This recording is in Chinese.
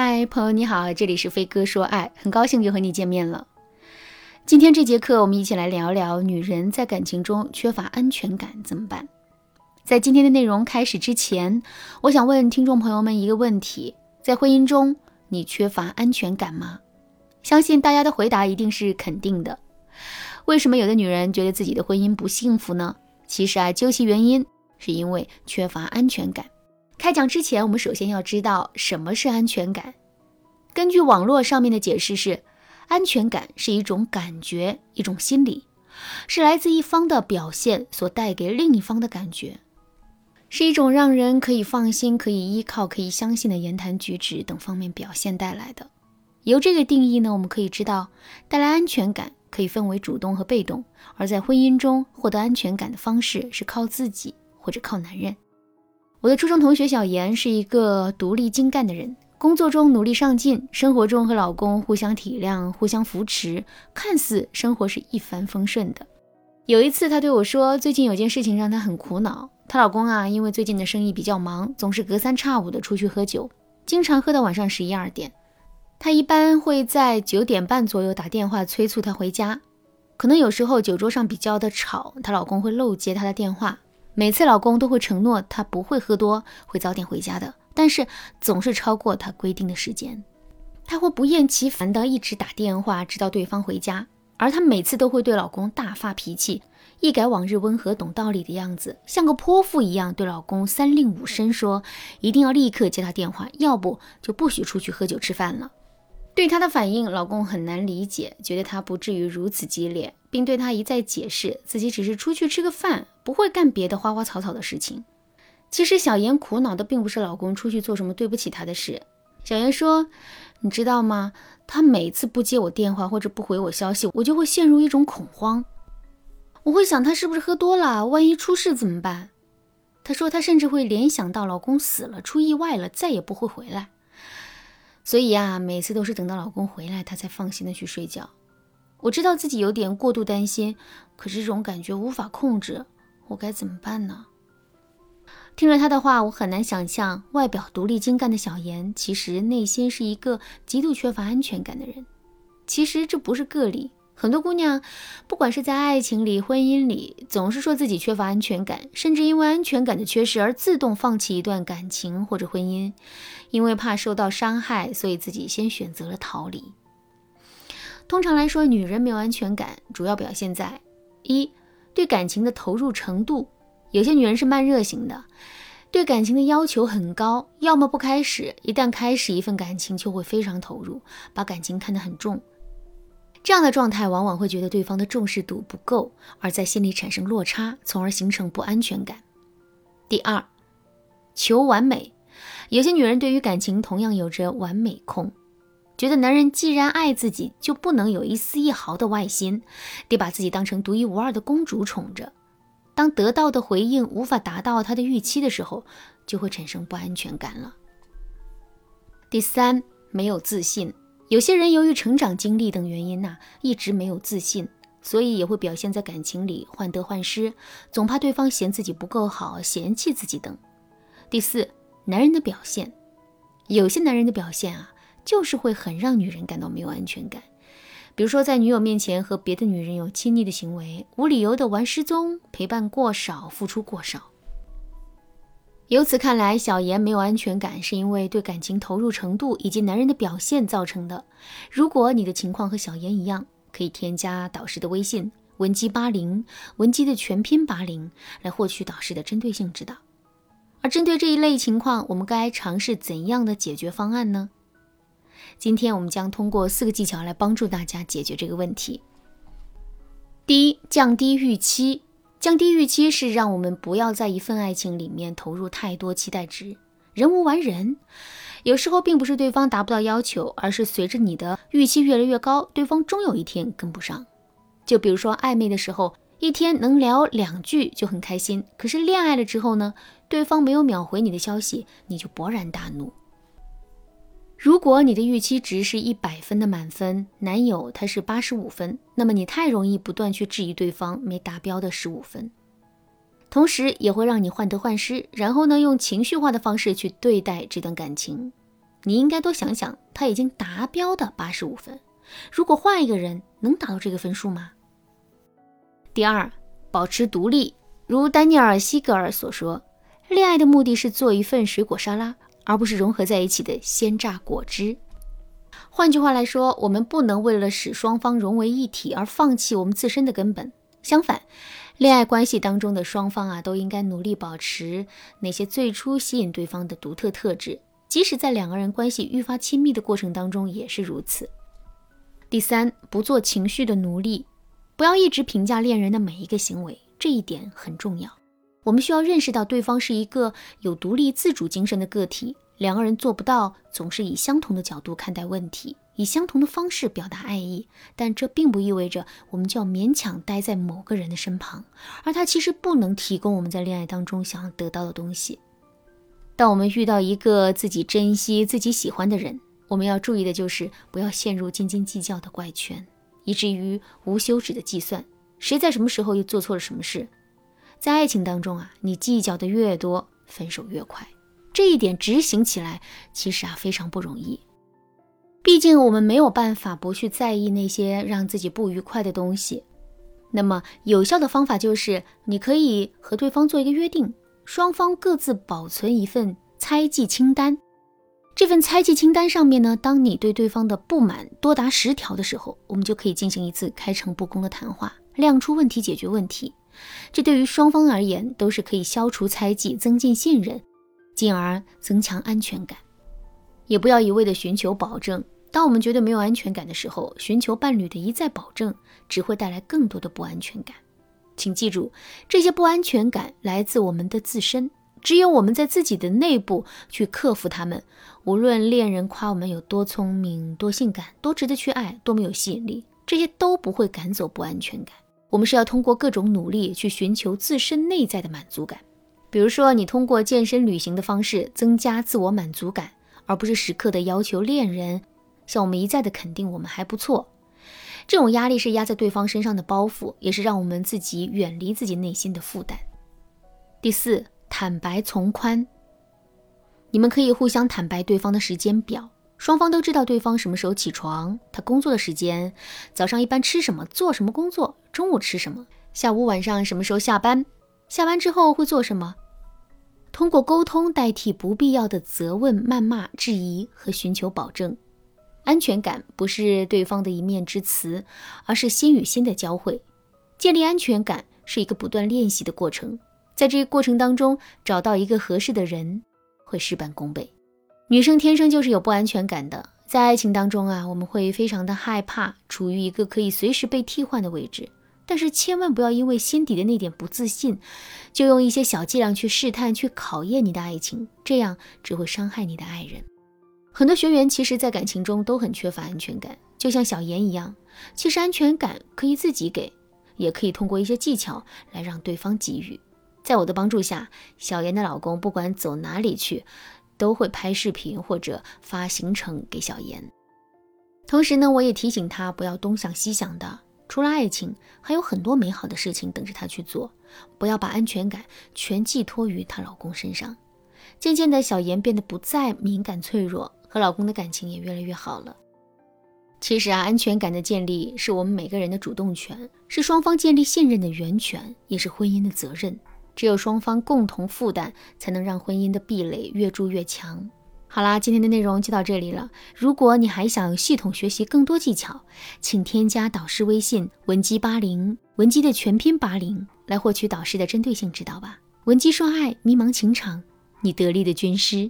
嗨，朋友你好，这里是飞哥说爱，很高兴又和你见面了。今天这节课，我们一起来聊聊女人在感情中缺乏安全感怎么办。在今天的内容开始之前，我想问听众朋友们一个问题：在婚姻中，你缺乏安全感吗？相信大家的回答一定是肯定的。为什么有的女人觉得自己的婚姻不幸福呢？其实啊，究其原因，是因为缺乏安全感。开讲之前，我们首先要知道什么是安全感。根据网络上面的解释是，安全感是一种感觉，一种心理，是来自一方的表现所带给另一方的感觉，是一种让人可以放心、可以依靠、可以相信的言谈举止等方面表现带来的。由这个定义呢，我们可以知道，带来安全感可以分为主动和被动，而在婚姻中获得安全感的方式是靠自己或者靠男人。我的初中同学小严是一个独立精干的人，工作中努力上进，生活中和老公互相体谅、互相扶持，看似生活是一帆风顺的。有一次，她对我说，最近有件事情让她很苦恼。她老公啊，因为最近的生意比较忙，总是隔三差五的出去喝酒，经常喝到晚上十一二点。她一般会在九点半左右打电话催促他回家，可能有时候酒桌上比较的吵，她老公会漏接她的电话。每次老公都会承诺他不会喝多，会早点回家的，但是总是超过他规定的时间。他会不厌其烦的一直打电话，直到对方回家。而她每次都会对老公大发脾气，一改往日温和懂道理的样子，像个泼妇一样对老公三令五申说，一定要立刻接他电话，要不就不许出去喝酒吃饭了。对她的反应，老公很难理解，觉得她不至于如此激烈，并对她一再解释自己只是出去吃个饭，不会干别的花花草草的事情。其实小妍苦恼的并不是老公出去做什么对不起她的事。小妍说：“你知道吗？他每次不接我电话或者不回我消息，我就会陷入一种恐慌。我会想他是不是喝多了，万一出事怎么办？”她说：“她甚至会联想到老公死了，出意外了，再也不会回来。”所以啊，每次都是等到老公回来，她才放心的去睡觉。我知道自己有点过度担心，可是这种感觉无法控制，我该怎么办呢？听了她的话，我很难想象，外表独立精干的小妍，其实内心是一个极度缺乏安全感的人。其实这不是个例。很多姑娘，不管是在爱情里、婚姻里，总是说自己缺乏安全感，甚至因为安全感的缺失而自动放弃一段感情或者婚姻，因为怕受到伤害，所以自己先选择了逃离。通常来说，女人没有安全感，主要表现在一对感情的投入程度。有些女人是慢热型的，对感情的要求很高，要么不开始，一旦开始一份感情就会非常投入，把感情看得很重。这样的状态往往会觉得对方的重视度不够，而在心里产生落差，从而形成不安全感。第二，求完美，有些女人对于感情同样有着完美控，觉得男人既然爱自己，就不能有一丝一毫的外心，得把自己当成独一无二的公主宠着。当得到的回应无法达到他的预期的时候，就会产生不安全感了。第三，没有自信。有些人由于成长经历等原因呐，一直没有自信，所以也会表现在感情里患得患失，总怕对方嫌自己不够好，嫌弃自己等。第四，男人的表现，有些男人的表现啊，就是会很让女人感到没有安全感，比如说在女友面前和别的女人有亲昵的行为，无理由的玩失踪，陪伴过少，付出过少。由此看来，小妍没有安全感，是因为对感情投入程度以及男人的表现造成的。如果你的情况和小妍一样，可以添加导师的微信文姬八零，文姬的全拼八零，来获取导师的针对性指导。而针对这一类情况，我们该尝试怎样的解决方案呢？今天我们将通过四个技巧来帮助大家解决这个问题。第一，降低预期。降低预期是让我们不要在一份爱情里面投入太多期待值。人无完人，有时候并不是对方达不到要求，而是随着你的预期越来越高，对方终有一天跟不上。就比如说暧昧的时候，一天能聊两句就很开心，可是恋爱了之后呢，对方没有秒回你的消息，你就勃然大怒。如果你的预期值是一百分的满分，男友他是八十五分，那么你太容易不断去质疑对方没达标的十五分，同时也会让你患得患失，然后呢用情绪化的方式去对待这段感情。你应该多想想他已经达标的八十五分。如果换一个人，能达到这个分数吗？第二，保持独立。如丹尼尔·西格尔所说，恋爱的目的是做一份水果沙拉，而不是融合在一起的鲜榨果汁。换句话来说，我们不能为了使双方融为一体而放弃我们自身的根本。相反，恋爱关系当中的双方啊，都应该努力保持那些最初吸引对方的独特特质，即使在两个人关系愈发亲密的过程当中也是如此。第三，不做情绪的奴隶，不要一直评价恋人的每一个行为，这一点很重要。我们需要认识到对方是一个有独立自主精神的个体。两个人做不到总是以相同的角度看待问题，以相同的方式表达爱意，但这并不意味着我们就要勉强待在某个人的身旁，而他其实不能提供我们在恋爱当中想要得到的东西。当我们遇到一个自己珍惜、自己喜欢的人，我们要注意的就是不要陷入斤斤计较的怪圈，以至于无休止的计算谁在什么时候又做错了什么事。在爱情当中啊，你计较的越多，分手越快。这一点执行起来其实啊非常不容易，毕竟我们没有办法不去在意那些让自己不愉快的东西。那么有效的方法就是，你可以和对方做一个约定，双方各自保存一份猜忌清单。这份猜忌清单上面呢，当你对对方的不满多达十条的时候，我们就可以进行一次开诚布公的谈话，亮出问题，解决问题。这对于双方而言都是可以消除猜忌，增进信任。进而增强安全感，也不要一味的寻求保证。当我们觉得没有安全感的时候，寻求伴侣的一再保证，只会带来更多的不安全感。请记住，这些不安全感来自我们的自身，只有我们在自己的内部去克服它们。无论恋人夸我们有多聪明、多性感、多值得去爱、多么有吸引力，这些都不会赶走不安全感。我们是要通过各种努力去寻求自身内在的满足感。比如说，你通过健身、旅行的方式增加自我满足感，而不是时刻的要求恋人向我们一再的肯定我们还不错。这种压力是压在对方身上的包袱，也是让我们自己远离自己内心的负担。第四，坦白从宽。你们可以互相坦白对方的时间表，双方都知道对方什么时候起床，他工作的时间，早上一般吃什么，做什么工作，中午吃什么，下午晚上什么时候下班。下班之后会做什么？通过沟通代替不必要的责问、谩骂、质疑和寻求保证。安全感不是对方的一面之词，而是心与心的交汇。建立安全感是一个不断练习的过程，在这个过程当中，找到一个合适的人会事半功倍。女生天生就是有不安全感的，在爱情当中啊，我们会非常的害怕处于一个可以随时被替换的位置。但是千万不要因为心底的那点不自信，就用一些小伎俩去试探、去考验你的爱情，这样只会伤害你的爱人。很多学员其实，在感情中都很缺乏安全感，就像小妍一样。其实安全感可以自己给，也可以通过一些技巧来让对方给予。在我的帮助下，小妍的老公不管走哪里去，都会拍视频或者发行程给小妍。同时呢，我也提醒他不要东想西想的。除了爱情，还有很多美好的事情等着她去做。不要把安全感全寄托于她老公身上。渐渐的，小妍变得不再敏感脆弱，和老公的感情也越来越好了。其实啊，安全感的建立是我们每个人的主动权，是双方建立信任的源泉，也是婚姻的责任。只有双方共同负担，才能让婚姻的壁垒越筑越强。好啦，今天的内容就到这里了。如果你还想系统学习更多技巧，请添加导师微信文姬八零，文姬的全拼八零，来获取导师的针对性指导吧。文姬说爱，迷茫情场，你得力的军师。